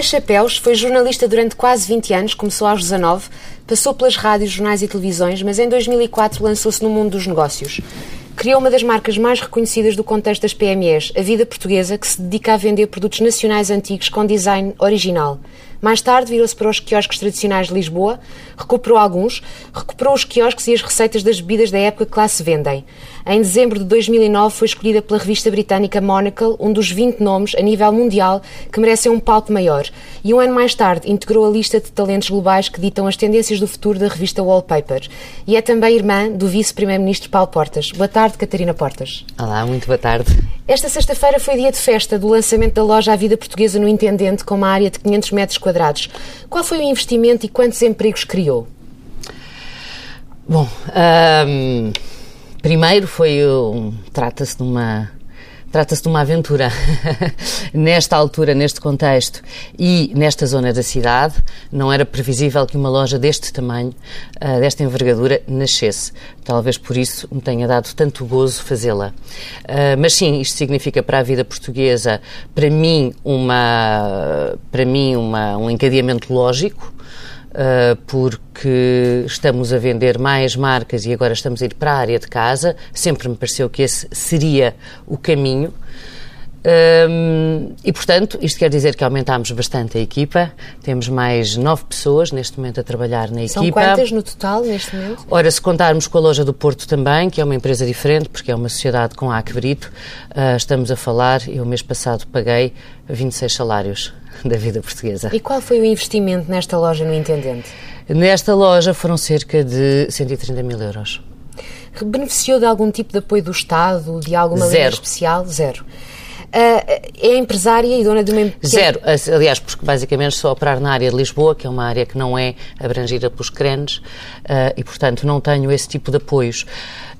Fez chapéus, foi jornalista durante quase 20 anos, começou aos 19, passou pelas rádios, jornais e televisões, mas em 2004 lançou-se no mundo dos negócios. Criou uma das marcas mais reconhecidas do contexto das PMEs, a Vida Portuguesa, que se dedica a vender produtos nacionais antigos com design original. Mais tarde virou-se para os quiosques tradicionais de Lisboa, recuperou alguns, recuperou os quiosques e as receitas das bebidas da época que lá se vendem. Em dezembro de 2009 foi escolhida pela revista britânica Monocle um dos 20 nomes a nível mundial que merecem um palco maior. E um ano mais tarde integrou a lista de talentos globais que ditam as tendências do futuro da revista Wallpaper. E é também irmã do vice-primeiro-ministro Paulo Portas. Boa tarde, Catarina Portas. Olá, muito boa tarde. Esta sexta-feira foi dia de festa do lançamento da loja à Vida Portuguesa no Intendente, com uma área de 500 metros quadrados. Qual foi o investimento e quantos empregos criou? Bom, um, primeiro foi um, trata-se de uma Trata-se de uma aventura. Nesta altura, neste contexto e nesta zona da cidade, não era previsível que uma loja deste tamanho, uh, desta envergadura, nascesse. Talvez por isso me tenha dado tanto gozo fazê-la. Uh, mas sim, isto significa para a vida portuguesa, para mim, uma, para mim uma, um encadeamento lógico. Uh, porque estamos a vender mais marcas e agora estamos a ir para a área de casa. Sempre me pareceu que esse seria o caminho. Um, e, portanto, isto quer dizer que aumentámos bastante a equipa. Temos mais nove pessoas neste momento a trabalhar na São equipa. São quantas no total neste momento? Ora, se contarmos com a loja do Porto também, que é uma empresa diferente, porque é uma sociedade com a Brito, uh, estamos a falar, eu mês passado paguei 26 salários da vida portuguesa. E qual foi o investimento nesta loja no Intendente? Nesta loja foram cerca de 130 mil euros. Beneficiou de algum tipo de apoio do Estado, de alguma Zero. lei especial? Zero. Uh, é empresária e dona de uma empresa. Zero. Aliás, porque basicamente só operar na área de Lisboa, que é uma área que não é abrangida pelos crenes, uh, e portanto não tenho esse tipo de apoios.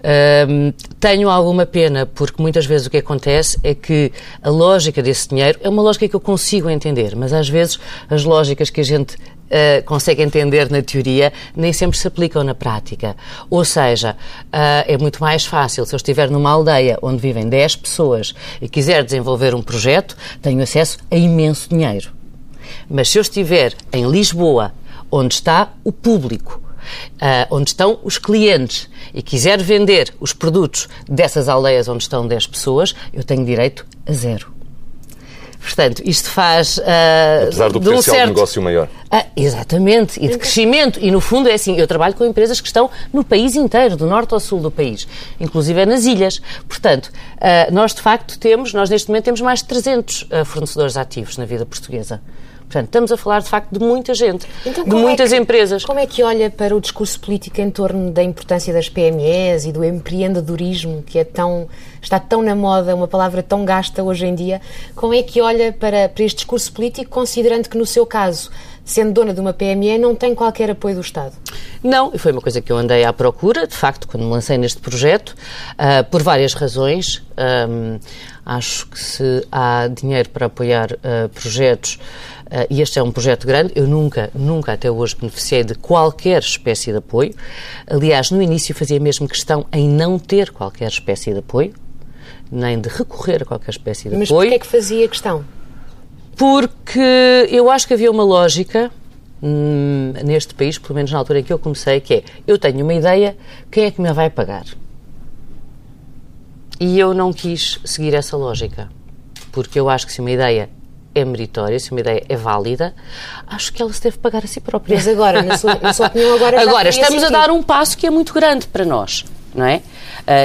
Uh, tenho alguma pena, porque muitas vezes o que acontece é que a lógica desse dinheiro é uma lógica que eu consigo entender, mas às vezes as lógicas que a gente Uh, consegue entender na teoria, nem sempre se aplicam na prática. Ou seja, uh, é muito mais fácil se eu estiver numa aldeia onde vivem 10 pessoas e quiser desenvolver um projeto, tenho acesso a imenso dinheiro. Mas se eu estiver em Lisboa, onde está o público, Uh, onde estão os clientes e quiser vender os produtos dessas aldeias onde estão 10 pessoas, eu tenho direito a zero. Portanto, isto faz. Uh, Apesar do de um potencial certo... de negócio maior. Ah, exatamente, e de crescimento. E no fundo é assim: eu trabalho com empresas que estão no país inteiro, do norte ao sul do país, inclusive é nas ilhas. Portanto, uh, nós de facto temos, nós neste momento temos mais de 300 uh, fornecedores ativos na vida portuguesa. Portanto, estamos a falar de facto de muita gente, então, de muitas é que, empresas. Como é que olha para o discurso político em torno da importância das PMEs e do empreendedorismo, que é tão, está tão na moda, uma palavra tão gasta hoje em dia? Como é que olha para, para este discurso político, considerando que no seu caso, sendo dona de uma PME, não tem qualquer apoio do Estado? Não, e foi uma coisa que eu andei à procura, de facto, quando me lancei neste projeto, uh, por várias razões. Um, acho que se há dinheiro para apoiar uh, projetos, e este é um projeto grande, eu nunca, nunca até hoje beneficiei de qualquer espécie de apoio. Aliás, no início fazia mesmo questão em não ter qualquer espécie de apoio, nem de recorrer a qualquer espécie de Mas apoio. Mas porquê é que fazia questão? Porque eu acho que havia uma lógica hum, neste país, pelo menos na altura em que eu comecei, que é eu tenho uma ideia, quem é que me vai pagar? E eu não quis seguir essa lógica, porque eu acho que se uma ideia é meritória, se uma ideia é válida, acho que ela se deve pagar a si própria. Mas agora, na sua, na sua opinião, agora Agora, estamos sentido. a dar um passo que é muito grande para nós não é?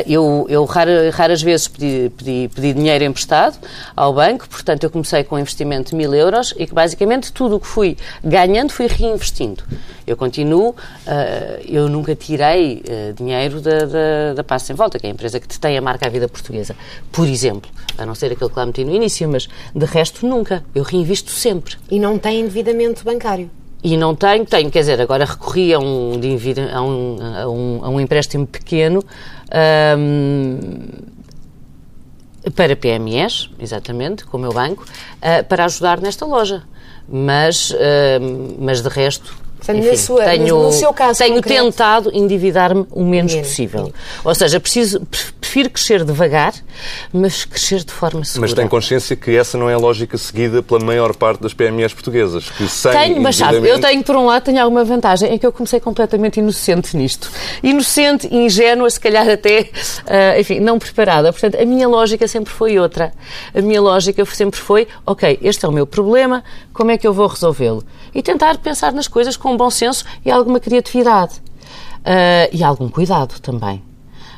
Eu, eu rara, raras vezes pedi, pedi, pedi, dinheiro emprestado ao banco, portanto eu comecei com um investimento de mil euros e que basicamente tudo o que fui ganhando fui reinvestindo. Eu continuo, eu nunca tirei dinheiro da, da, da Passo em Volta, que é a empresa que detém a marca A Vida Portuguesa, por exemplo, a não ser aquele que lá meti no início, mas de resto nunca, eu reinvisto sempre. E não tem endividamento bancário? E não tenho, tenho, quer dizer, agora recorri a um, a um, a um, a um empréstimo pequeno um, para PMEs, exatamente, com o meu banco, uh, para ajudar nesta loja. Mas, uh, mas de resto, Portanto, enfim, sua, tenho, no seu caso tenho concreto... tentado endividar-me o menos, menos possível. Ou seja, preciso, prefiro crescer devagar, mas crescer de forma segura. Mas tem consciência que essa não é a lógica seguida pela maior parte das PMEs portuguesas, que sem Tenho, mas sabe, eu tenho, por um lado, tenho alguma vantagem, é que eu comecei completamente inocente nisto. Inocente, ingênua, se calhar até, uh, enfim, não preparada. Portanto, a minha lógica sempre foi outra. A minha lógica sempre foi, ok, este é o meu problema, como é que eu vou resolvê-lo? E tentar pensar nas coisas com bom senso e alguma criatividade. Uh, e algum cuidado também.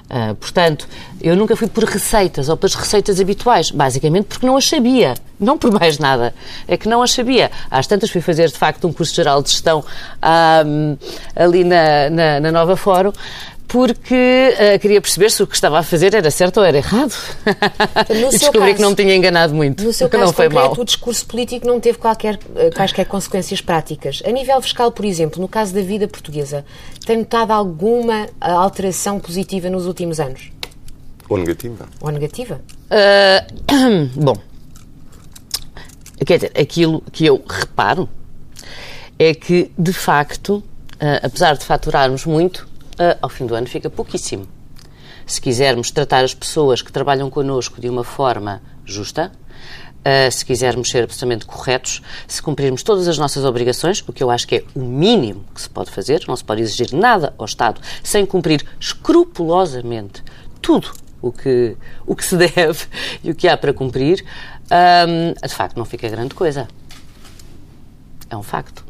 Uh, portanto, eu nunca fui por receitas ou pelas receitas habituais, basicamente porque não as sabia, não por mais nada, é que não as sabia. Às tantas fui fazer, de facto, um curso geral de gestão um, ali na, na, na Nova Fórum, porque uh, queria perceber se o que estava a fazer era certo ou era errado. e descobri caso, que não me tinha enganado muito. No seu caso não foi concreto, mal. o discurso político não teve qualquer, uh, quaisquer consequências práticas. A nível fiscal, por exemplo, no caso da vida portuguesa, tem notado alguma eh, alteração positiva nos últimos anos? Ou negativa? Ou negativa? Uh, bom, quer dizer, aquilo que eu reparo é que, de facto, apesar de faturarmos muito, uh, ao fim do ano fica pouquíssimo. Se quisermos tratar as pessoas que trabalham connosco de uma forma justa, Uh, se quisermos ser absolutamente corretos, se cumprirmos todas as nossas obrigações, o que eu acho que é o mínimo que se pode fazer, não se pode exigir nada ao Estado sem cumprir escrupulosamente tudo o que, o que se deve e o que há para cumprir, um, de facto não fica grande coisa. É um facto.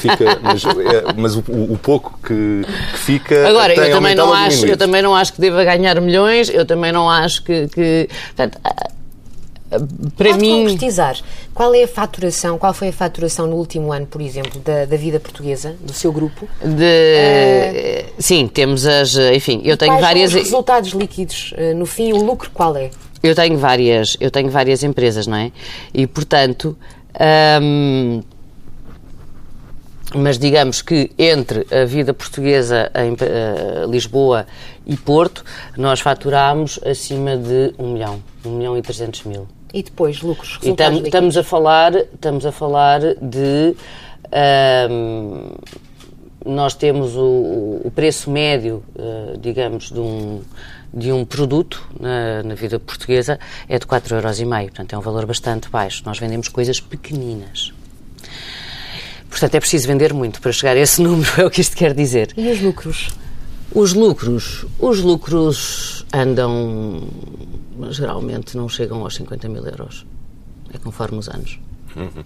Fica, mas, é, mas o, o, pouco que, que fica. Agora, eu também, não acho, eu também não acho que deva ganhar milhões, eu também não acho que. que portanto, para Pode mim. concretizar. Qual é a faturação, qual foi a faturação no último ano, por exemplo, da, da vida portuguesa, do seu grupo? De... Uh, sim, temos as. Enfim, eu tenho várias. São os resultados líquidos, uh, no fim, o lucro qual é? Eu tenho várias, eu tenho várias empresas, não é? E, portanto. Um, mas digamos que entre a vida portuguesa em uh, Lisboa e Porto, nós faturámos acima de 1 milhão, 1 milhão e 300 mil. E depois, lucros, E tam, estamos a falar, estamos a falar de... Uh, nós temos o, o preço médio, uh, digamos, de um, de um produto na, na vida portuguesa é de 4,5 euros. Portanto, é um valor bastante baixo. Nós vendemos coisas pequeninas. Portanto, é preciso vender muito para chegar a esse número, é o que isto quer dizer. E os lucros? Os lucros, os lucros andam, geralmente não chegam aos 50 mil euros. É conforme os anos. Uhum.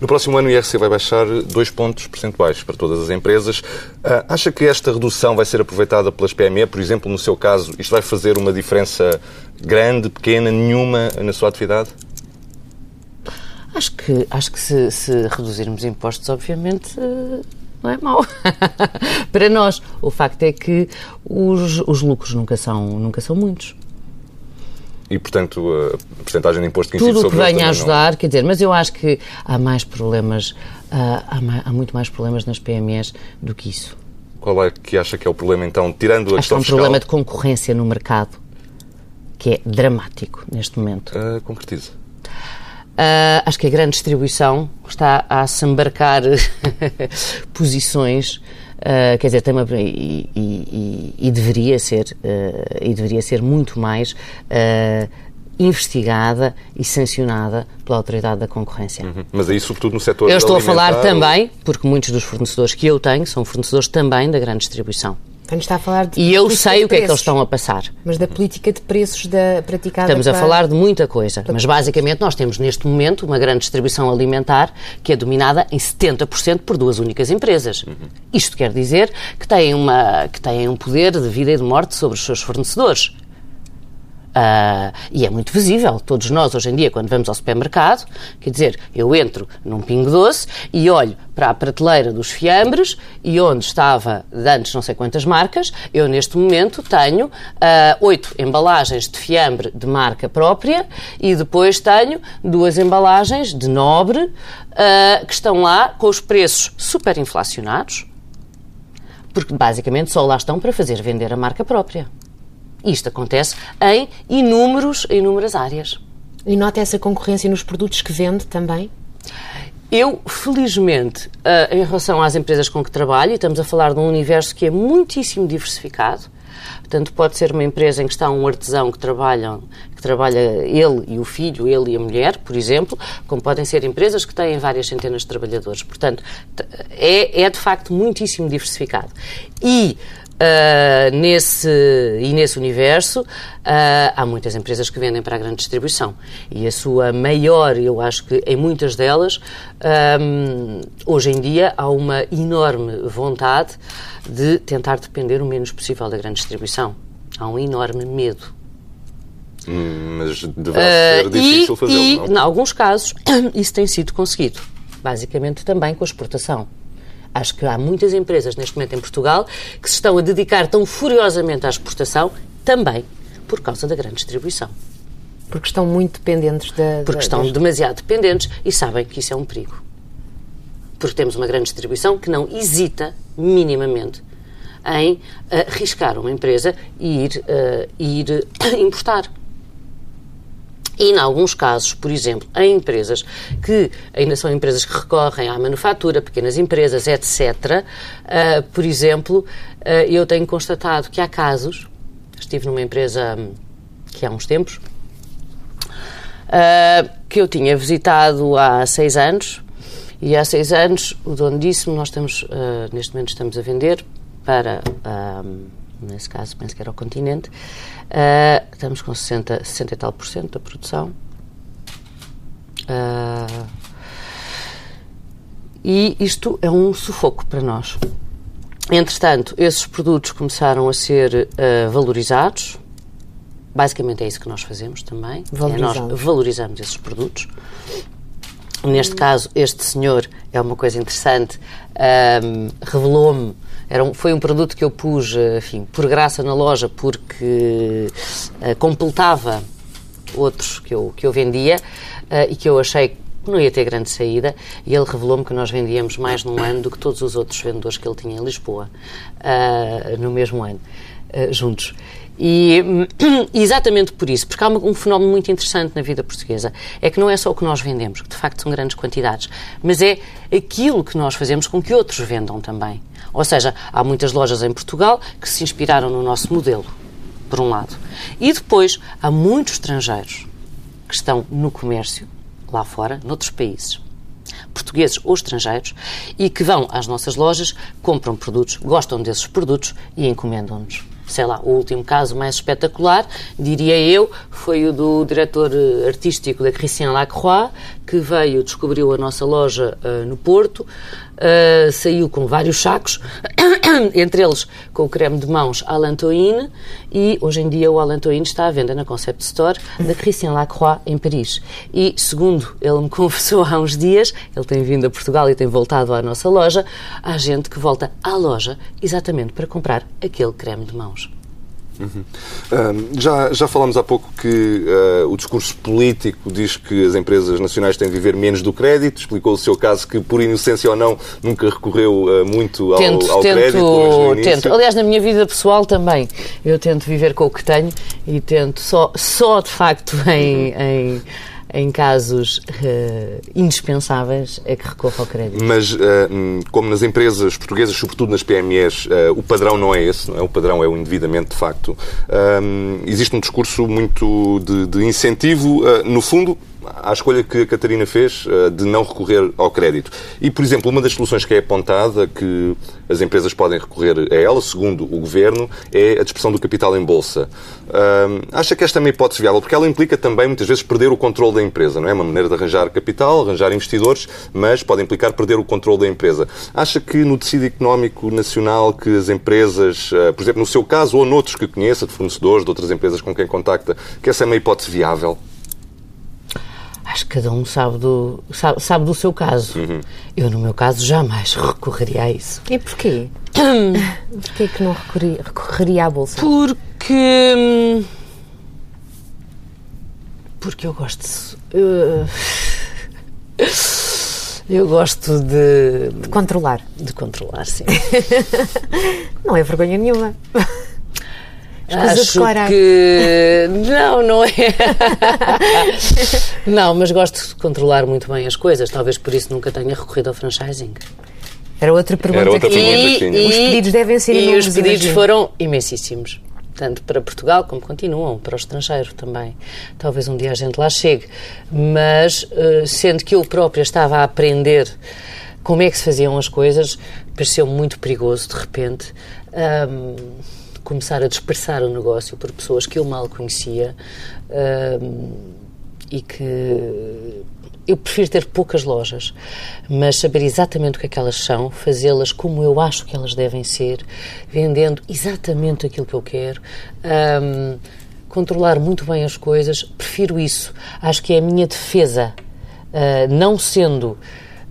No próximo ano o IRC vai baixar dois pontos percentuais para todas as empresas. Uh, acha que esta redução vai ser aproveitada pelas PME? Por exemplo, no seu caso, isto vai fazer uma diferença grande, pequena, nenhuma na sua atividade? Acho que, acho que se, se reduzirmos impostos, obviamente, eh, não é mau. Para nós, o facto é que os, os lucros nunca são, nunca são muitos. E, portanto, a porcentagem de imposto que incide Tudo o que venha a ajudar, não... quer dizer, mas eu acho que há mais problemas, há, há, muito mais problemas nas PMEs do que isso. Qual é que acha que é o problema, então, tirando a acho questão que é um problema de concorrência no mercado, que é dramático neste momento. Uh, concretiza. Uh, acho que a grande distribuição está a se embarcar posições, uh, quer dizer, tem uma, e, e, e, deveria ser, uh, e deveria ser muito mais investigada e sancionada pela autoridade da concorrência. Uhum. Mas aí, sobretudo no setor Eu estou a falar também, porque muitos dos fornecedores que eu tenho são fornecedores também da grande distribuição. Está a falar de e eu sei o que é que eles estão a passar. Mas da política de preços da praticada Estamos a falar de muita coisa, mas basicamente nós temos neste momento uma grande distribuição alimentar que é dominada em 70% por duas únicas empresas. Uhum. Isto quer dizer que têm, uma, que têm um poder de vida e de morte sobre os seus fornecedores. Uh, e é muito visível. Todos nós, hoje em dia, quando vamos ao supermercado, quer dizer, eu entro num pingo doce e olho para a prateleira dos fiambres e onde estava de antes não sei quantas marcas, eu neste momento tenho uh, oito embalagens de fiambre de marca própria e depois tenho duas embalagens de nobre uh, que estão lá com os preços super inflacionados, porque basicamente só lá estão para fazer vender a marca própria. Isto acontece em inúmeros, inúmeras áreas. E nota essa concorrência nos produtos que vende também? Eu, felizmente, uh, em relação às empresas com que trabalho, estamos a falar de um universo que é muitíssimo diversificado, Portanto, pode ser uma empresa em que está um artesão que trabalha, que trabalha ele e o filho, ele e a mulher, por exemplo, como podem ser empresas que têm várias centenas de trabalhadores. Portanto, é, é de facto muitíssimo diversificado. E Uh, nesse, e nesse universo uh, há muitas empresas que vendem para a grande distribuição e a sua maior, eu acho que em muitas delas, um, hoje em dia há uma enorme vontade de tentar depender o menos possível da grande distribuição. Há um enorme medo. Hum, mas deverá ser uh, difícil fazê-lo, E, não? em alguns casos, isso tem sido conseguido. Basicamente também com a exportação. Acho que há muitas empresas neste momento em Portugal que se estão a dedicar tão furiosamente à exportação também por causa da grande distribuição. Porque estão muito dependentes da. Porque estão das... demasiado dependentes e sabem que isso é um perigo. Porque temos uma grande distribuição que não hesita minimamente em arriscar uma empresa e ir, uh, ir importar. E, em alguns casos, por exemplo, em empresas que ainda são empresas que recorrem à manufatura, pequenas empresas, etc., uh, por exemplo, uh, eu tenho constatado que há casos, estive numa empresa um, que há uns tempos, uh, que eu tinha visitado há seis anos, e há seis anos o dono disse-me, nós estamos, neste momento estamos a vender para nesse caso penso que era o continente, uh, estamos com 60, 60 e tal por cento da produção. Uh, e isto é um sufoco para nós. Entretanto, esses produtos começaram a ser uh, valorizados. Basicamente é isso que nós fazemos também. É nós valorizamos esses produtos. Neste caso, este senhor é uma coisa interessante, um, revelou-me era um, foi um produto que eu pus, eh, enfim, por graça na loja, porque uh, completava outros que eu, que eu vendia uh, e que eu achei que não ia ter grande saída e ele revelou-me que nós vendíamos mais num ano do que todos os outros vendedores que ele tinha em Lisboa, uh, no mesmo ano, juntos. E exatamente por isso, porque há um fenómeno muito interessante na vida portuguesa, é que não é só o que nós vendemos, que de facto são grandes quantidades, mas é aquilo que nós fazemos com que outros vendam também. Ou seja, há muitas lojas em Portugal que se inspiraram no nosso modelo, por um lado. E depois há muitos estrangeiros que estão no comércio, lá fora, noutros países, portugueses ou estrangeiros, e que vão às nossas lojas, compram produtos, gostam desses produtos e encomendam-nos sei lá, o último caso mais espetacular, diria eu, foi o do diretor eh, artístico da Christian Lacroix, que veio, descobriu a nossa loja uh, no Porto, uh, saiu com vários sacos, entre eles com o creme de mãos Alantoine, e hoje em dia o Alantoine está à venda na Concept Store da Christian Lacroix, em Paris. E, segundo ele me confessou há uns dias, ele tem vindo a Portugal e tem voltado à nossa loja, há gente que volta à loja exatamente para comprar aquele creme de mãos. Uhum. já, já falámos há pouco que uh, o discurso político diz que as empresas nacionais têm de viver menos do crédito. Explicou o seu caso que, por inocência ou não, nunca recorreu uh, muito ao, tento, ao tento, crédito. Tento. Aliás, na minha vida pessoal também. Eu tento viver com o que tenho e tento só, só de facto em, uhum. em em casos uh, indispensáveis é que recorra ao crédito. Mas, uh, como nas empresas portuguesas, sobretudo nas PMEs, uh, o padrão não é esse, não é? o padrão é o endividamento de facto. existe um discurso muito de, de incentivo, no fundo, à escolha que a Catarina fez eh, de não recorrer ao crédito. E, por exemplo, uma das soluções que é apontada, que as empresas podem recorrer a ela, segundo o Governo, é a dispersão do capital em bolsa. acha que esta é uma hipótese viável? Porque ela implica também, muitas vezes, perder o controle da empresa, não é? Uma maneira de arranjar capital, arranjar investidores, mas pode implicar perder o controle da empresa. Acha que no tecido económico nacional que as empresas, eh, por exemplo, no seu caso ou noutros que conheça, de fornecedores, de outras empresas com quem contacta, que essa é uma hipótese viável? Acho que cada um sabe do, sabe, sabe do seu caso. Uhum. Eu, no meu caso, jamais recorreria a isso. E porquê? porquê que não recorreria, recorreria à Bolsa? Porque... Porque eu gosto de... Eu, eu gosto de... De controlar. De controlar, sim. não é vergonha nenhuma. Acho que não, não é. não, mas gosto de controlar muito bem as coisas. Talvez por isso nunca tenha recorrido ao franchising. Era outra pergunta, Era outra que... pergunta que e, Os pedidos devem ser E os pedidos imagino. foram imensíssimos. Tanto para Portugal como continuam, para o estrangeiro também. Talvez um dia a gente lá chegue. Mas, eh, sendo que eu própria estava a aprender como é que se faziam as coisas, pareceu muito perigoso, de repente, ahm, começar a dispersar o negócio por pessoas que eu mal conhecia e que eu prefiro ter poucas lojas, mas saber exatamente o que é que elas são, fazê-las como eu acho que elas devem ser, vendendo exatamente aquilo que eu quero, ahm, controlar muito bem as coisas, prefiro isso. Acho que é a minha defesa, ah, não sendo,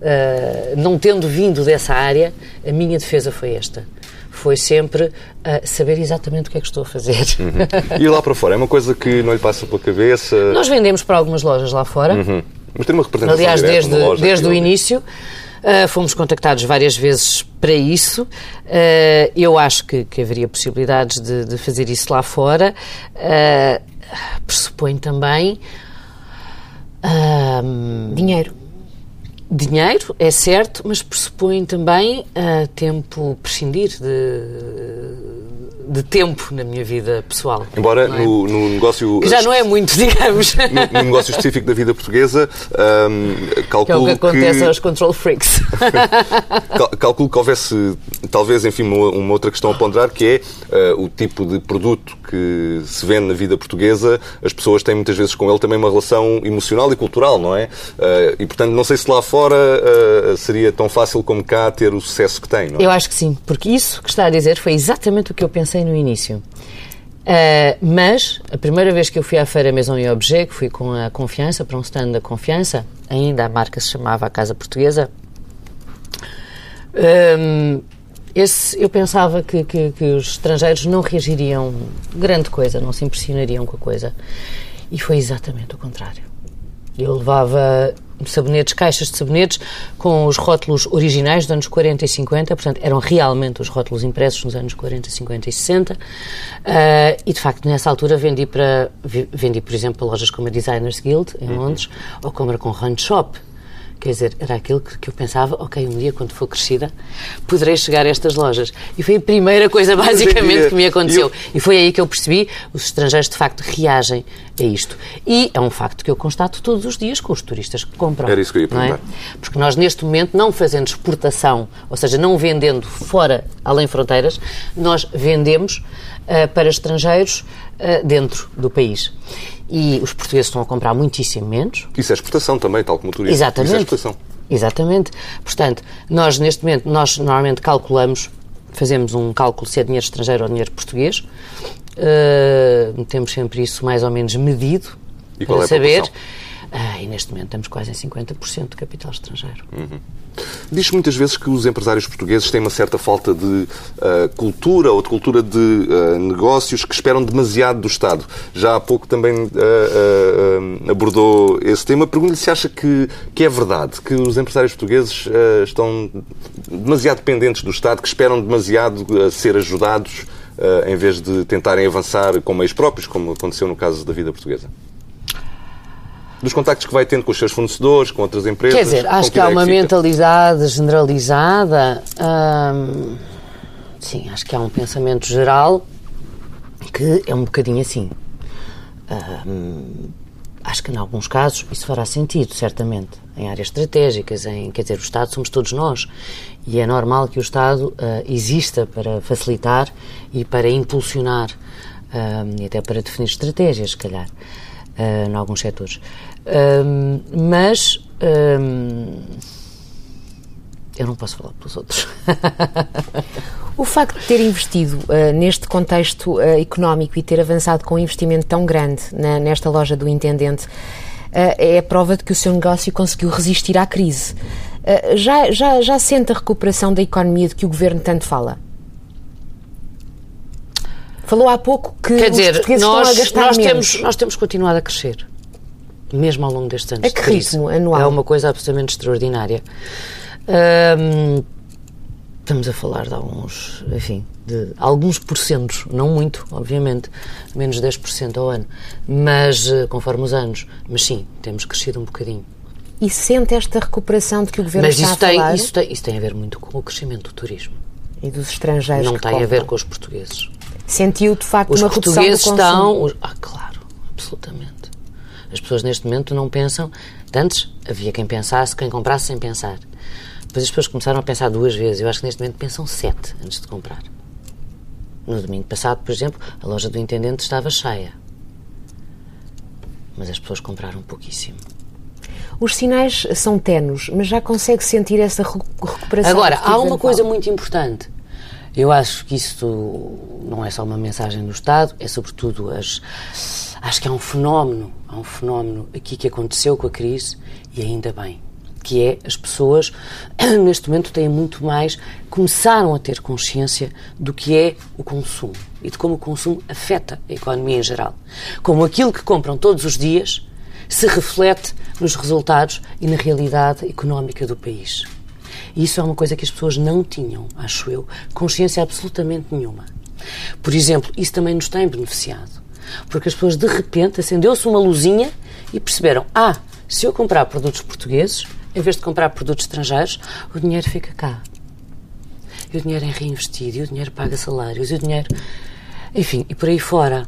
ah, não tendo vindo dessa área, a minha defesa foi esta. Foi sempre ah, saber exatamente o que é que estou a fazer. E lá para fora, é uma coisa que não lhe passa pela cabeça. Nós vendemos para algumas lojas lá fora. Uhum. Mas tem uma representação Aliás, direta, desde, loja desde o início uh, fomos contactados várias vezes para isso. Uh, eu acho que, que haveria possibilidades de, de fazer isso lá fora. Uh, pressupõe também. Dinheiro. Dinheiro, é certo, mas pressupõe também ah, tempo, prescindir de, de tempo na minha vida pessoal. Embora é? no, no negócio. Que já não é muito, digamos. no, no negócio específico da vida portuguesa, hum, Que é o calculo que acontece aos control freaks. Cal- Calculo que houvesse, talvez, enfim, uma, uma outra questão a ponderar, que é eh, o tipo de produto que se vende na vida portuguesa. As pessoas têm muitas vezes com ele também uma relação emocional e cultural, não é? Eh, e, portanto, não sei se lá fora eh, seria tão fácil como cá ter o sucesso que tem, não é? Eu acho que sim, porque isso que está a dizer foi exatamente o que eu pensei no início. Ah, mas, a primeira vez que eu fui à Feira Maison e Objet, que fui com a Confiança, para um stand da Confiança, ainda a marca se chamava a Casa Portuguesa, hum, esse, eu pensava que, que- que os estrangeiros não reagiriam grande coisa, não se impressionariam com a coisa. E foi exatamente o contrário. Eu levava sabonetes, caixas de sabonetes com os rótulos originais dos anos 40 e 50, portanto, eram realmente os rótulos impressos nos anos 40, 50 e 60. Ah, e, de facto, nessa altura vendi para, vendi, por exemplo, para lojas como a Designers Guild, em Londres, ou como era com Run Shop. Quer dizer, era aquilo que, que eu pensava, ok, um dia quando for crescida, poderei chegar a estas lojas. E foi a primeira coisa, basicamente, que me aconteceu. E foi aí que eu percebi, os estrangeiros de facto reagem a isto. E é um facto que eu constato todos os dias com os turistas que compram. Era isso que eu ia é? perguntar. Porque nós, neste momento, não fazendo exportação, ou seja, não vendendo fora, além fronteiras, nós vendemos ah, para estrangeiros ah, dentro do país. E os portugueses estão a comprar muitíssimo menos, Isso é exportação também, tal como o turismo. Exatamente. Isso é exportação. Exatamente. Portanto, nós neste momento, nós normalmente calculamos, fazemos um cálculo se é dinheiro estrangeiro ou dinheiro português, Uh, temos sempre isso mais ou menos medido E para é saber. proporção? Ah, e neste momento estamos quase em 50% de capital estrangeiro. Diz muitas vezes que os empresários portugueses têm uma certa falta de ah, cultura ou de cultura de ah, negócios que esperam demasiado do Estado. Já há pouco também ah, abordou esse tema. Pergunto-lhe se acha que, que é verdade que os empresários portugueses estão demasiado dependentes do Estado, que esperam demasiado ser ajudados em vez de tentarem avançar com meios próprios, como aconteceu no caso da vida portuguesa. Dos contactos que vai tendo com os seus fornecedores, com outras empresas. Quer dizer, acho que há uma fica? mentalidade generalizada. hum, sim, acho que há um pensamento geral que é um bocadinho assim. Hum, acho que em alguns casos isso fará sentido, certamente. Em áreas estratégicas, em, quer dizer, o Estado somos todos nós. E é normal que o Estado ah, exista para facilitar e para impulsionar hum, e até para definir estratégias, se calhar, ah, em alguns setores. Hum, mas hum, eu não posso falar pelos outros. O facto de ter investido ah, neste contexto ah, económico e ter avançado com um investimento tão grande na- nesta loja do Intendente é a prova de que o seu negócio conseguiu resistir à crise. Já, já, já sente a recuperação da economia de que o Governo tanto fala? Falou há pouco que Quer dizer, nós, nós, temos, nós temos continuado a crescer, mesmo ao longo destes anos. A de que ritmo anual? É uma coisa absolutamente extraordinária. Hum, Estamos a falar de alguns, enfim, de alguns porcentos, não muito, obviamente, menos 10% ao ano, mas eh, conforme os anos. Mas sim, temos crescido um bocadinho. E sente esta recuperação de que o Governo mas está a tem, falar? Isso tem, isso tem a ver muito com o crescimento do turismo. E dos estrangeiros Não tem a ver compram? com os portugueses. Sentiu, de facto, Os uma redução do portugueses consumo? estão. os- Ah, claro, absolutamente. As pessoas neste momento não pensam. Antes havia quem pensasse, quem comprasse sem pensar. Depois as pessoas começaram a pensar duas vezes. Eu acho que neste momento pensam sete antes de comprar. No domingo passado, por exemplo, a loja do intendente estava cheia. Mas as pessoas compraram pouquíssimo. Os sinais são tenos, mas já consegue sentir essa recu- recuperação? Agora, há uma coisa muito importante. Eu acho que isto não é só uma mensagem do Estado, é sobretudo as. Acho que há um fenómeno, há um fenómeno aqui que aconteceu com a crise e ainda bem, que é as pessoas neste momento têm muito mais, começaram a ter consciência do que é o consumo e de como o consumo afeta a economia em geral. Como aquilo que compram todos os dias se reflete nos resultados e na realidade económica do país. E isso é uma coisa que as pessoas não tinham, acho eu, consciência absolutamente nenhuma. Por exemplo, isso também nos tem beneficiado. Porque as pessoas, de repente, acendeu-se uma luzinha e perceberam: ah, se eu comprar produtos portugueses, em vez de comprar produtos estrangeiros, o dinheiro fica cá. E o dinheiro é reinvestido, e o dinheiro paga salários, e o dinheiro. Enfim, e por aí fora.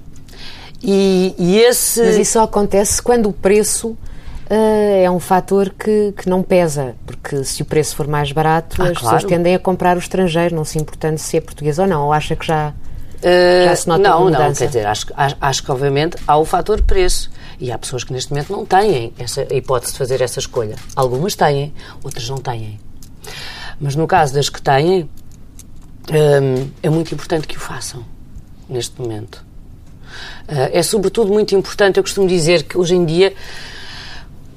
E, e esse. Mas isso só acontece quando o preço é um fator que, que não pesa, porque se o preço for mais barato, Ah, as claro. pessoas tendem a comprar o estrangeiro, não se importando se é português ou não. Ou acha que já, Uh, já se nota não, uma não, mudança? quer dizer, acho, que- acho, acho que obviamente há o fator preço e há pessoas que neste momento não têm essa hipótese de fazer essa escolha. Algumas têm, outras não têm. Mas no caso das que têm, hum, é muito importante que o façam neste momento. Uh, é sobretudo muito importante, eu costumo dizer que hoje em dia,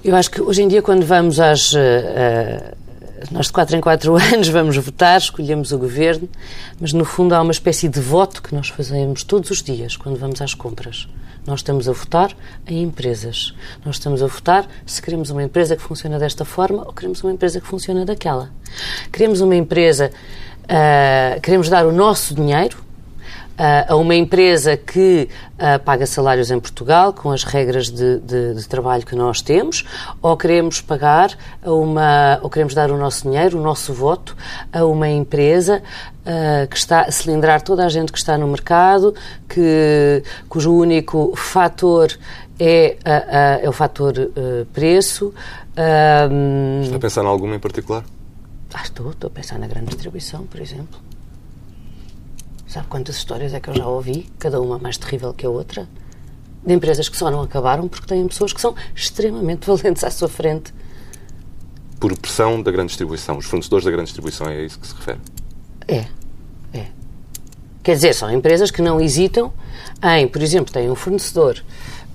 eu acho que hoje em dia quando vamos às. uh, uh, nós de 4 em 4 anos vamos votar, escolhemos o governo, mas no fundo há uma espécie de voto que nós fazemos todos os dias quando vamos às compras. Nós estamos a votar em empresas. Nós estamos a votar se queremos uma empresa que funciona desta forma ou queremos uma empresa que funciona daquela. Queremos uma empresa, ah, queremos dar o nosso dinheiro a uma empresa que ah, paga salários em Portugal com as regras de, de- de trabalho que nós temos, ou queremos pagar a uma, ou queremos dar o nosso dinheiro, o nosso voto a uma empresa ah, que está a cilindrar toda a gente que está no mercado, que, cujo único fator é, ah, ah, é o fator ah, preço. Ah, Está a pensar em alguma em particular? ah, estou, estou a pensar na grande distribuição, por exemplo. Sabe quantas histórias é que eu já ouvi, cada uma mais terrível que a outra? De empresas que só não acabaram porque têm pessoas que são extremamente valentes à sua frente. Por pressão da grande distribuição. Os fornecedores da grande distribuição é a isso que se refere. É, é. Quer dizer, são empresas que não hesitam em, por exemplo, têm um fornecedor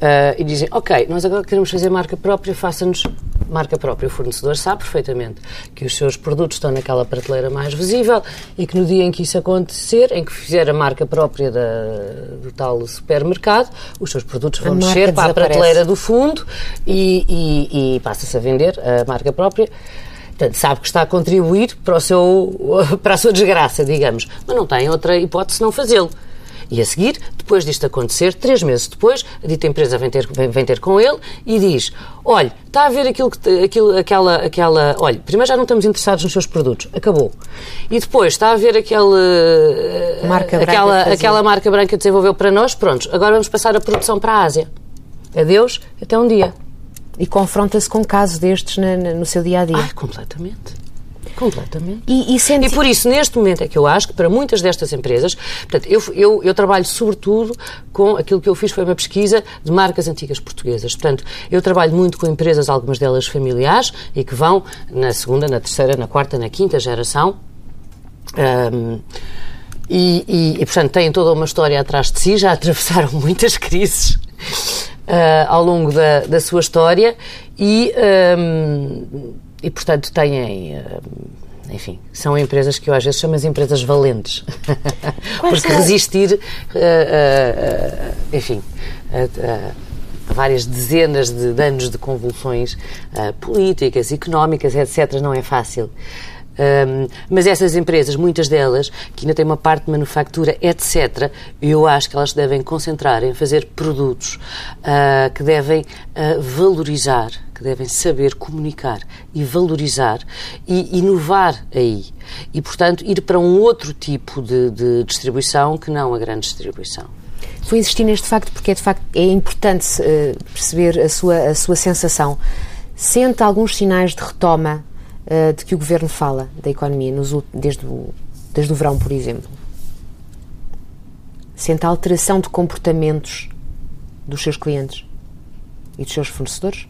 ah, e dizem, ok, nós agora queremos fazer marca própria, faça-nos marca própria. O fornecedor sabe perfeitamente que os seus produtos estão naquela prateleira mais visível e que no dia em que isso acontecer, em que fizer a marca própria da- do tal supermercado, os seus produtos vão A descer para a prateleira do fundo e, e- e passa-se a vender a marca própria. Portanto, sabe que está a contribuir para, o seu, para a sua desgraça, digamos. Mas não tem outra hipótese não fazê-lo. E a seguir, depois disto acontecer, três meses depois, a dita empresa vem ter, vem, vem ter com ele e diz: Olha, está a ver aquilo que, aquilo, aquela, aquela. Olha, primeiro já não estamos interessados nos seus produtos, acabou. E depois está a ver aquele. eh, Marca aquela, aquela marca branca que desenvolveu para nós, prontos, agora vamos passar a produção para a Ásia. Adeus, até um dia. E confronta-se com casos destes no seu dia a dia. Ai, completamente. Completamente. E, e sente E por isso, neste momento, é que eu acho que para muitas destas empresas, portanto, eu, eu, eu trabalho sobretudo com aquilo que eu fiz foi uma pesquisa de marcas antigas portuguesas. Portanto, eu trabalho muito com empresas, algumas delas familiares, e que vão na segunda, na terceira, na quarta, na quinta geração. Ahm, e, e, e, portanto, têm toda uma história atrás de si, já atravessaram muitas crises ah, ao longo da, da sua história e, ahm, e portanto, têm. ahm, enfim, são empresas que eu às vezes chamo as empresas valentes. Porque resistir, ah, ah, enfim, várias dezenas de, anos de convulsões políticas, económicas, etc., não é fácil. Um, mas essas empresas, muitas delas, que ainda têm uma parte de manufatura, etc., eu acho que elas devem concentrar em fazer produtos uh, que devem uh, valorizar, que devem saber comunicar e valorizar e inovar aí. E, portanto, ir para um outro tipo de, de distribuição que não a grande distribuição. Vou insistir neste facto porque é, de facto é importante uh, perceber a sua, a sua sensação. Sente alguns sinais de retoma uh, de que o Governo fala da economia nos, desde, o, desde o verão, por exemplo? Sente a alteração de comportamentos dos seus clientes e dos seus fornecedores?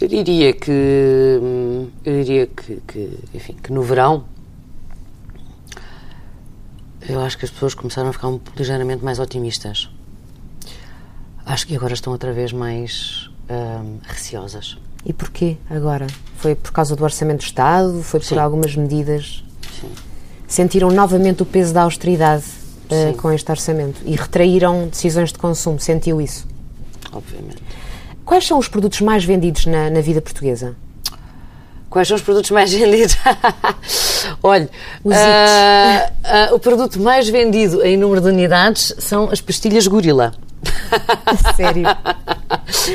Eu diria que hum, eu diria que, que, enfim que no verão eu acho que as pessoas começaram a ficar um, ligeiramente mais otimistas. Acho que agora estão outra vez mais hum, receosas. E porquê agora? Foi por causa do Orçamento do Estado? Foi por Sim. algumas medidas? Sim. Sentiram novamente o peso da austeridade uh, com este orçamento e retraíram decisões de consumo? Sentiu isso? Obviamente. Quais são os produtos mais vendidos na, na vida portuguesa? Quais são os produtos mais vendidos? Olha, uh, uh, o produto mais vendido em número de unidades são as pastilhas Gorila. Sério?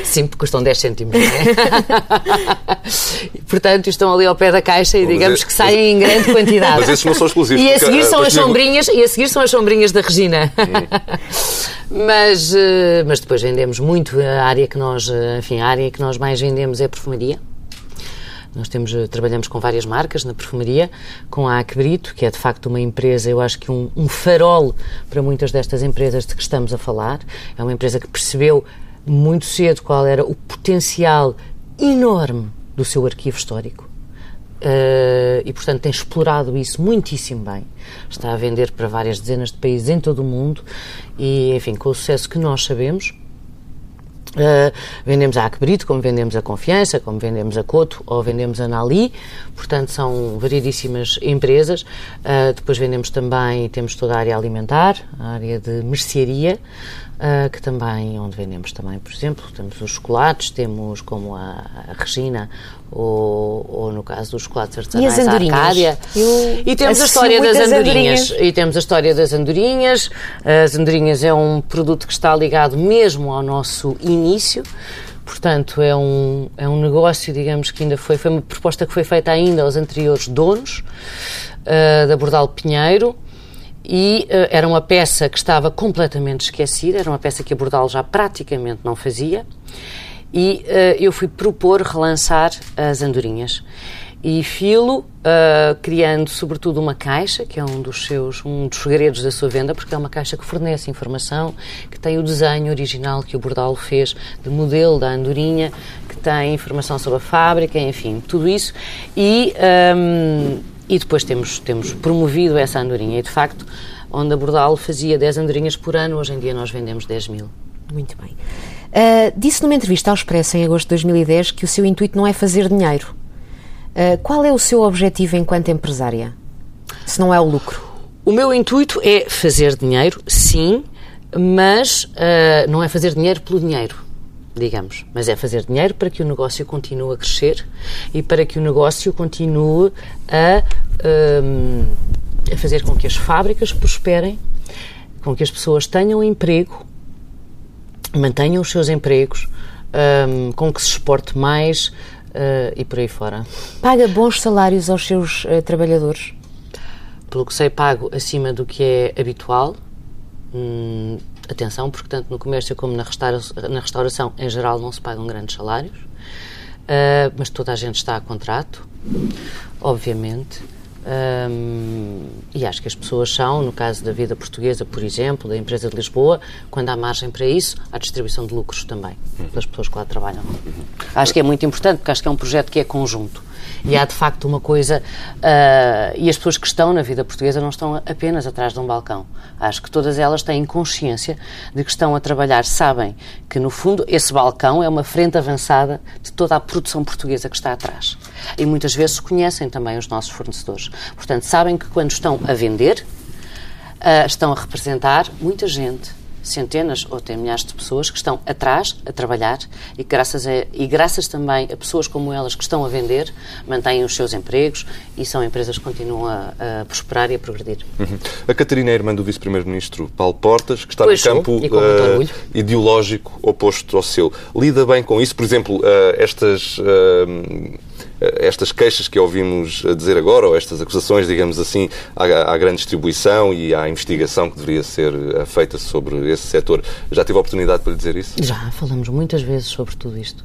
Sim, porque custam 10 cêntimos, não é? Portanto, estão ali ao pé da caixa e digamos que saem em grande quantidade. Mas esses não são exclusivos. E a seguir são as sombrinhas, e a seguir são as sombrinhas da Regina. mas, eh, mas depois vendemos muito a área que nós, eh, enfim, a área que nós mais vendemos é a perfumaria. Nós temos, eh, trabalhamos com várias marcas na perfumaria, com a Acbrito, que é de facto uma empresa, eu acho que um, um farol para muitas destas empresas de que estamos a falar. É uma empresa que percebeu muito cedo qual era o potencial enorme do seu arquivo histórico. Uh, e, portanto, tem explorado isso muitíssimo bem. Está a vender para várias dezenas de países em todo o mundo e, enfim, com o sucesso que nós sabemos, Uh, vendemos a Acbrito, como vendemos a Confiança, como vendemos a Coto ou vendemos a Nali, portanto são variedíssimas empresas. Uh, depois vendemos também, temos toda a área alimentar, a área de mercearia, uh, que também, onde vendemos também, por exemplo, temos os chocolates, temos como a, a Regina, ou, ou, no caso dos chocolates artesanais, e a Arcádia. E temos a história das andorinhas. andorinhas. E temos a história das andorinhas. As andorinhas é um produto que está ligado mesmo ao nosso início. Portanto, é um, é um negócio, digamos, que ainda foi, foi uma proposta que foi feita ainda aos anteriores donos uh, da Bordal Pinheiro e uh, era uma peça que estava completamente esquecida, era uma peça que a Bordal já praticamente não fazia e uh, eu fui propor relançar as andorinhas. E filo, uh, criando sobretudo uma caixa, que é um dos seus, um dos segredos da sua venda, porque é uma caixa que fornece informação, que tem o desenho original que o Bordal fez de modelo da andorinha, que tem informação sobre a fábrica, enfim, tudo isso. E um, e depois temos, temos promovido essa andorinha. E, de facto, onde a Bordal fazia 10 andorinhas por ano, hoje em dia nós vendemos 10 mil. Muito bem. Uh, disse numa entrevista ao Expresso em agosto de 2010 que o seu intuito não é fazer dinheiro. Uh, qual é o seu objetivo enquanto empresária? Se não é o lucro? O meu intuito é fazer dinheiro, sim, mas uh, não é fazer dinheiro pelo dinheiro digamos, mas é fazer dinheiro para que o negócio continue a crescer e para que o negócio continue a, um, a fazer com que as fábricas prosperem, com que as pessoas tenham emprego, mantenham os seus empregos, um, com que se exporte mais uh, e por aí fora. Paga bons salários aos seus uh, trabalhadores? Pelo que sei, pago acima do que é habitual. Hum, atenção, porque tanto no comércio como na, restauração, na restauração em geral não se pagam grandes salários, uh, mas toda a gente está a contrato, obviamente. Um, e acho que as pessoas são, no caso da vida portuguesa, por exemplo, da empresa de Lisboa, quando há margem para isso, há distribuição de lucros também, das pessoas que lá trabalham. Acho que é muito importante, porque acho que é um projeto que é conjunto. E há de facto uma coisa. Uh, e as pessoas que estão na vida portuguesa não estão apenas atrás de um balcão. Acho que todas elas têm consciência de que estão a trabalhar, sabem que no fundo esse balcão é uma frente avançada de toda a produção portuguesa que está atrás. E muitas vezes conhecem também os nossos fornecedores. Portanto, sabem que quando estão a vender, uh, estão a representar muita gente centenas ou até milhares de pessoas que estão atrás a trabalhar e graças, a, e graças também a pessoas como elas que estão a vender, mantêm os seus empregos e são empresas que continuam a, a prosperar e a progredir. Uhum. A Catarina é irmã do Vice-Primeiro-Ministro Paulo Portas, que está pois no campo uh, ideológico oposto ao seu. Lida bem com isso? Por exemplo, uh, estas. Uh, estas queixas que ouvimos dizer agora, ou estas acusações, digamos assim, à, à, grande distribuição e à investigação que deveria ser feita sobre esse setor. Já tive a oportunidade para lhe dizer isso? Já, falamos muitas vezes sobre tudo isto.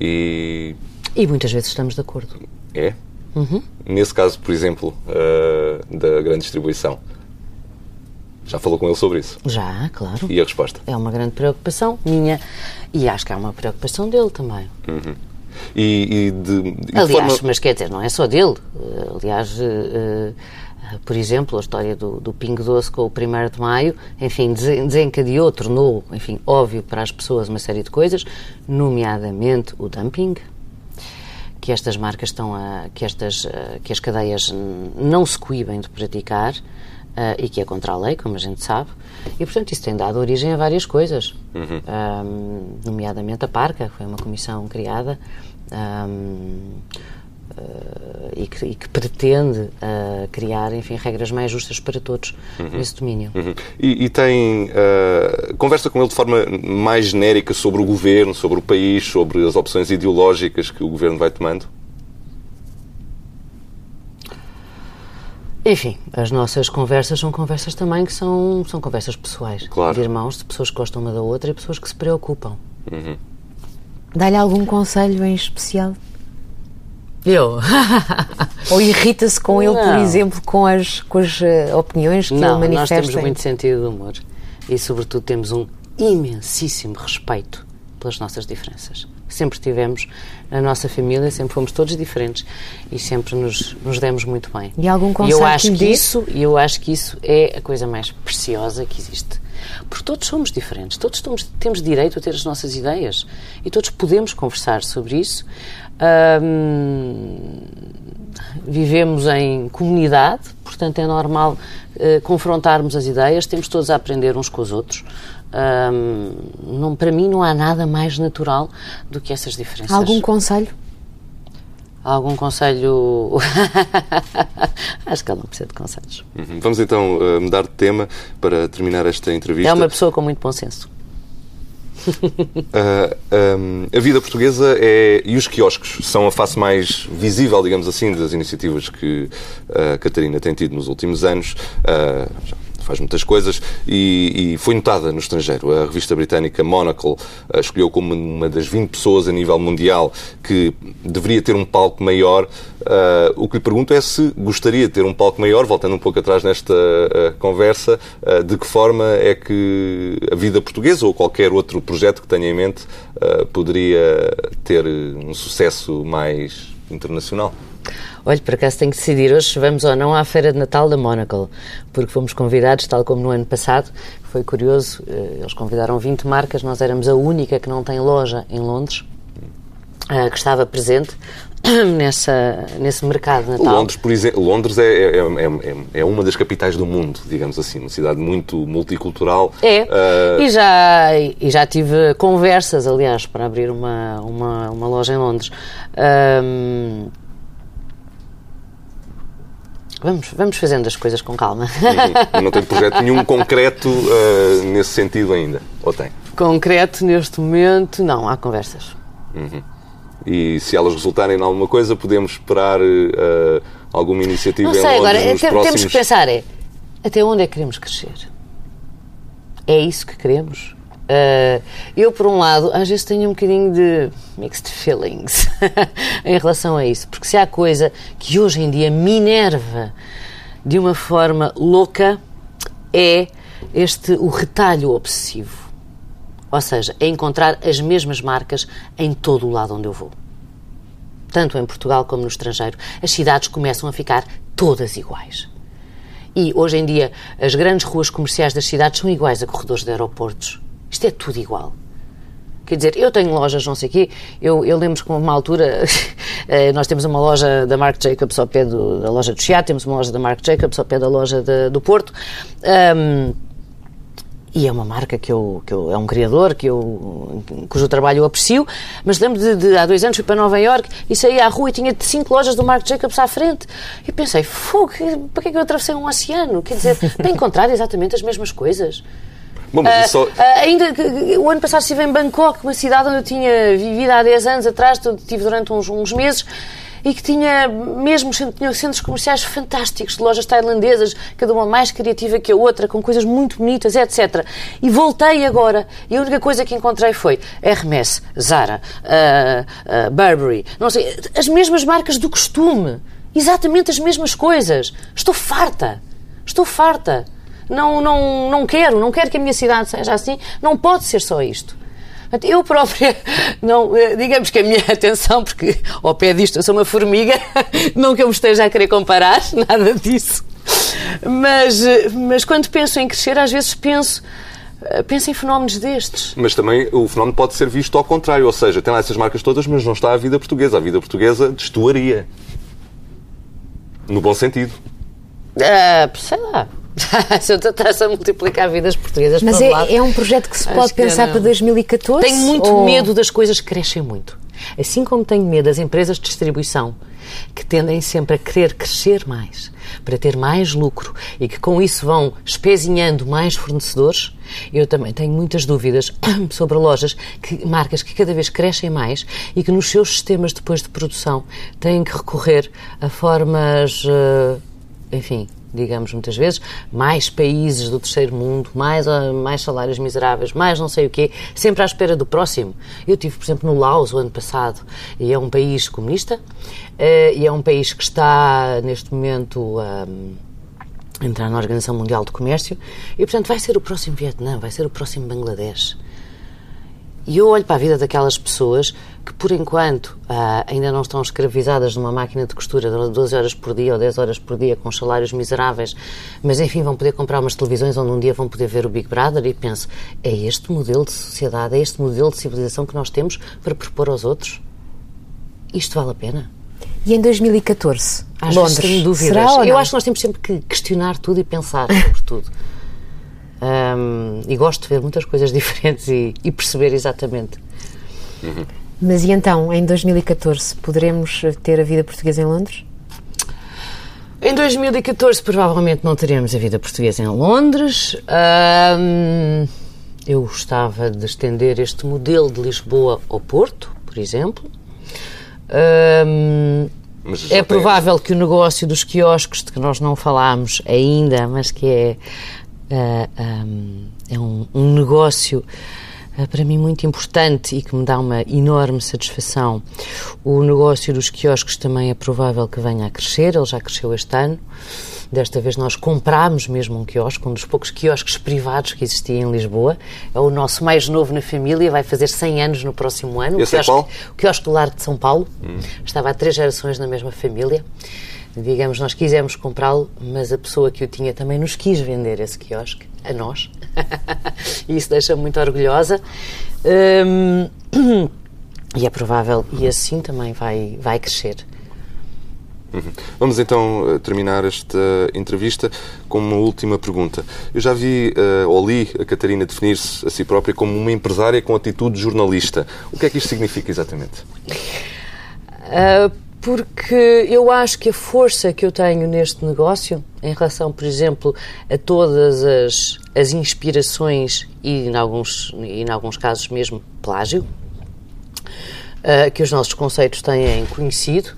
E. E muitas vezes estamos de acordo. É? Uhum. Nesse caso, por exemplo, uh, da grande distribuição. Já falou com ele sobre isso? Já, claro. E a resposta? É uma grande preocupação minha e acho que é uma preocupação dele também. Uhum. E, e, de, de Aliás, forma... mas quer dizer, não é só dele. Uh, aliás, uh, por exemplo, a história do, do Pingo Doce com o 1 de Maio, enfim, desencadeou, tornou, enfim, óbvio para as pessoas uma série de coisas, nomeadamente o dumping, que estas marcas estão a, que estas, que as cadeias não se coíbem de praticar uh, e que é contra a lei, como a gente sabe, e portanto isso tem dado origem a várias coisas, uhum. um, nomeadamente a Parca, foi uma comissão criada um, uh, e, que, e, que, pretende uh, criar, enfim, regras mais justas para todos uhum. nesse domínio. Uhum. E, e, tem conversa com ele de forma mais genérica sobre o governo, sobre o país, sobre as opções ideológicas que o governo vai tomando? Enfim, as nossas conversas são conversas também que são, são conversas pessoais. Claro. De irmãos, de pessoas que gostam uma da outra e pessoas que se preocupam. Uhum. Dá-lhe algum conselho em especial? Eu? Ou irrita-se com ele, por exemplo, com as, com as uh, opiniões que Não, ele manifesta? nós temos muito sentido de humor e, sobretudo, temos um imensíssimo respeito pelas nossas diferenças. Sempre tivemos na nossa família, sempre fomos todos diferentes e sempre nos, nos demos muito bem. E algum conselho eu acho que, isso, eu acho que isso é a coisa mais preciosa que existe. Porque todos somos diferentes, todos temos, temos direito a ter as nossas ideias e todos podemos conversar sobre isso. Vivemos em comunidade, portanto é normal uh, confrontarmos as ideias, temos todos a aprender uns com os outros. Um, não, para mim não há nada mais natural do que essas diferenças. Algum conselho? Algum conselho? Acho que ele não precisa de conselhos. Uhum. Vamos então uh, mudar de tema para terminar esta entrevista. É uma pessoa com muito bom senso. uh, um, a vida portuguesa é, e os quiosques são a face mais visível, digamos assim, das iniciativas que a Catarina tem tido nos últimos anos. Uh, faz muitas coisas e, e, foi notada no estrangeiro. A revista britânica Monocle uh, escolheu como uma das 20 pessoas a nível mundial que deveria ter um palco maior. Uh, o que lhe pergunto é se gostaria de ter um palco maior, voltando um pouco atrás nesta uh, conversa, de que forma é que a vida portuguesa ou qualquer outro projeto que tenha em mente poderia ter um sucesso mais internacional? Olha, por acaso tenho que decidir hoje se vamos ou não à Feira de Natal da Monocle, porque fomos convidados, tal como no ano passado. Foi curioso, eh, eles convidaram 20 marcas, nós éramos a única que não tem loja em Londres, eh, que estava presente nessa, nesse mercado de Natal. Londres, por exemplo, Londres é, é, é, é, uma das capitais do mundo, digamos assim, uma cidade muito multicultural. É, uh... e, já, e já tive conversas, aliás, para abrir uma, uma, uma loja em Londres. Um, Vamos, vamos fazendo as coisas com calma. Uhum. Não tem projeto nenhum concreto uh, nesse sentido ainda? Ou tem? Concreto neste momento, não. Há conversas. Uhum. E se elas resultarem em alguma coisa, podemos esperar uh, alguma iniciativa não sei, em agora, nos temos próximos... que pensar é, até onde é que queremos crescer? É isso que queremos? Uh, eu, por um lado, às vezes tenho um bocadinho de mixed feelings em relação a isso, porque se há coisa que hoje em dia me enerva de uma forma louca é este o retalho obsessivo. Ou seja, é encontrar as mesmas marcas em todo o lado onde eu vou. Tanto em Portugal como no estrangeiro, as cidades começam a ficar todas iguais. E hoje em dia as grandes ruas comerciais das cidades são iguais a corredores de aeroportos isto é tudo igual. Quer dizer, eu tenho lojas, não sei o quê, eu, eu lembro que uma altura eh, nós temos uma loja da Marc Jacobs ao pé do, da loja do Chiado, temos uma loja da Marc Jacobs ao pé da loja de, do Porto. Um, e é uma marca que eu, que eu, é um criador que eu, cujo trabalho eu aprecio, mas lembro de, de há dois anos fui para Nova York e saí à rua e tinha cinco lojas do Marc Jacobs à frente e pensei, fogo, para que é que eu atravessei um oceano? Quer dizer, para encontrar exatamente as mesmas coisas. Bom, mas uh, só... uh, ainda o ano passado estive em Bangkok, uma cidade onde eu tinha vivido há 10 anos atrás, estive durante uns, uns meses e que tinha mesmo tinha centros comerciais fantásticos, de lojas tailandesas, cada uma mais criativa que a outra, com coisas muito bonitas, etc. E voltei agora e a única coisa que encontrei foi Hermès, Zara, uh, uh, Burberry, não sei, as mesmas marcas do costume. Exatamente as mesmas coisas. Estou farta. Estou farta. Não, não, não quero, não quero que a minha cidade seja assim. Não pode ser só isto. Eu própria, não, eh, digamos que a minha atenção, porque ao pé disto eu sou uma formiga, não que eu me esteja a querer comparar, nada disso. Mas, eh, mas quando penso em crescer, às vezes penso eh, penso em fenómenos destes. Mas também o fenómeno pode ser visto ao contrário, ou seja, tem lá essas marcas todas, mas não está a vida portuguesa. A vida portuguesa destoaria. No bom sentido. Uh, sei lá. se eu tentasse a multiplicar vidas portuguesas Mas é, lado, é, um projeto que se pode que pensar para 2014? Tenho muito ou... medo das coisas que crescem muito. Assim como tenho medo das empresas de distribuição, que tendem sempre a querer crescer mais, para ter mais lucro e que com isso vão espezinhando mais fornecedores, eu também tenho muitas dúvidas sobre lojas, que, marcas que cada vez crescem mais e que nos seus sistemas depois de produção têm que recorrer a formas, eh, enfim, digamos muitas vezes, mais países do terceiro mundo, mais, ah, mais salários miseráveis, mais não sei o quê, sempre à espera do próximo. Eu tive, por exemplo, no Laos o ano passado, e é um país comunista, uh, e é um país que está neste momento a entrar na Organização Mundial do Comércio, e portanto vai ser o próximo Vietnã, vai ser o próximo Bangladesh. E eu olho para a vida daquelas pessoas que, por enquanto, ah, ainda não estão escravizadas numa máquina de costura de 12 horas por dia ou 10 horas por dia com salários miseráveis, mas enfim vão poder comprar umas televisões onde um dia vão poder ver o Big Brother e penso, é este modelo de sociedade, é este modelo de civilização que nós temos para propor aos outros? Isto vale a pena? E em 2014, Às Londres, tenho dúvidas. Será Eu acho que nós temos sempre que questionar tudo e pensar sobre tudo. Um, e gosto de ver muitas coisas diferentes e, e perceber exatamente. Uhum. Mas e então, em 2014, poderemos ter a vida portuguesa em Londres? Em 2014, provavelmente não teremos a vida portuguesa em Londres. Um, eu gostava de estender este modelo de Lisboa ao Porto, por exemplo. Um, é provável que o negócio dos quiosques, de que nós não falámos ainda, mas que é, é um, um negócio eh, para mim muito importante e que me dá uma enorme satisfação. O negócio dos quiosques também é provável que venha a crescer, ele já cresceu este ano. Desta vez nós comprámos mesmo um quiosque, um dos poucos quiosques privados que existia em Lisboa. É o nosso mais novo na família, vai fazer 100 anos no próximo ano. Esse o quiosque, é qual? O quiosque do Lar de São Paulo. Hum. Estava há três gerações na mesma família digamos, nós quisemos comprá-lo, mas a pessoa que o tinha também nos quis vender esse quiosque, a nós. e isso deixa muito orgulhosa. Hum, e é provável, e assim também vai, vai crescer. Uhum. Vamos então eh, terminar esta entrevista com uma última pergunta. Eu já vi uh, ou li a Catarina definir-se a si própria como uma empresária com atitude de jornalista. O que é que isto significa exatamente? Uh, porque eu acho que a força que eu tenho neste negócio, em relação, por exemplo, a todas as, as inspirações e, em alguns, e, em alguns casos, mesmo plágio, uh, que os nossos conceitos têm conhecido,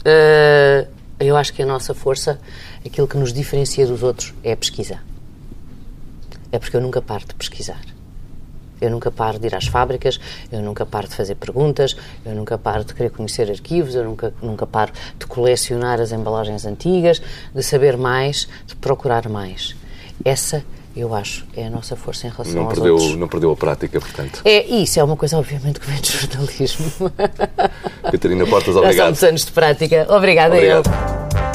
uh, eu acho que a nossa força, aquilo que nos diferencia dos outros, é a pesquisa. É porque eu nunca paro de pesquisar. Eu nunca paro de ir às fábricas, eu nunca paro de fazer perguntas, eu nunca paro de querer conhecer arquivos, eu nunca, nunca paro de colecionar as embalagens antigas, de saber mais, de procurar mais. Essa eu acho, é a nossa força em relação não aos perdeu, outros. Não perdeu a prática, portanto. É, isso é uma coisa, obviamente, que vem do jornalismo. Catarina Portas, obrigado. Já são anos de prática. Obrigada, obrigado. eu.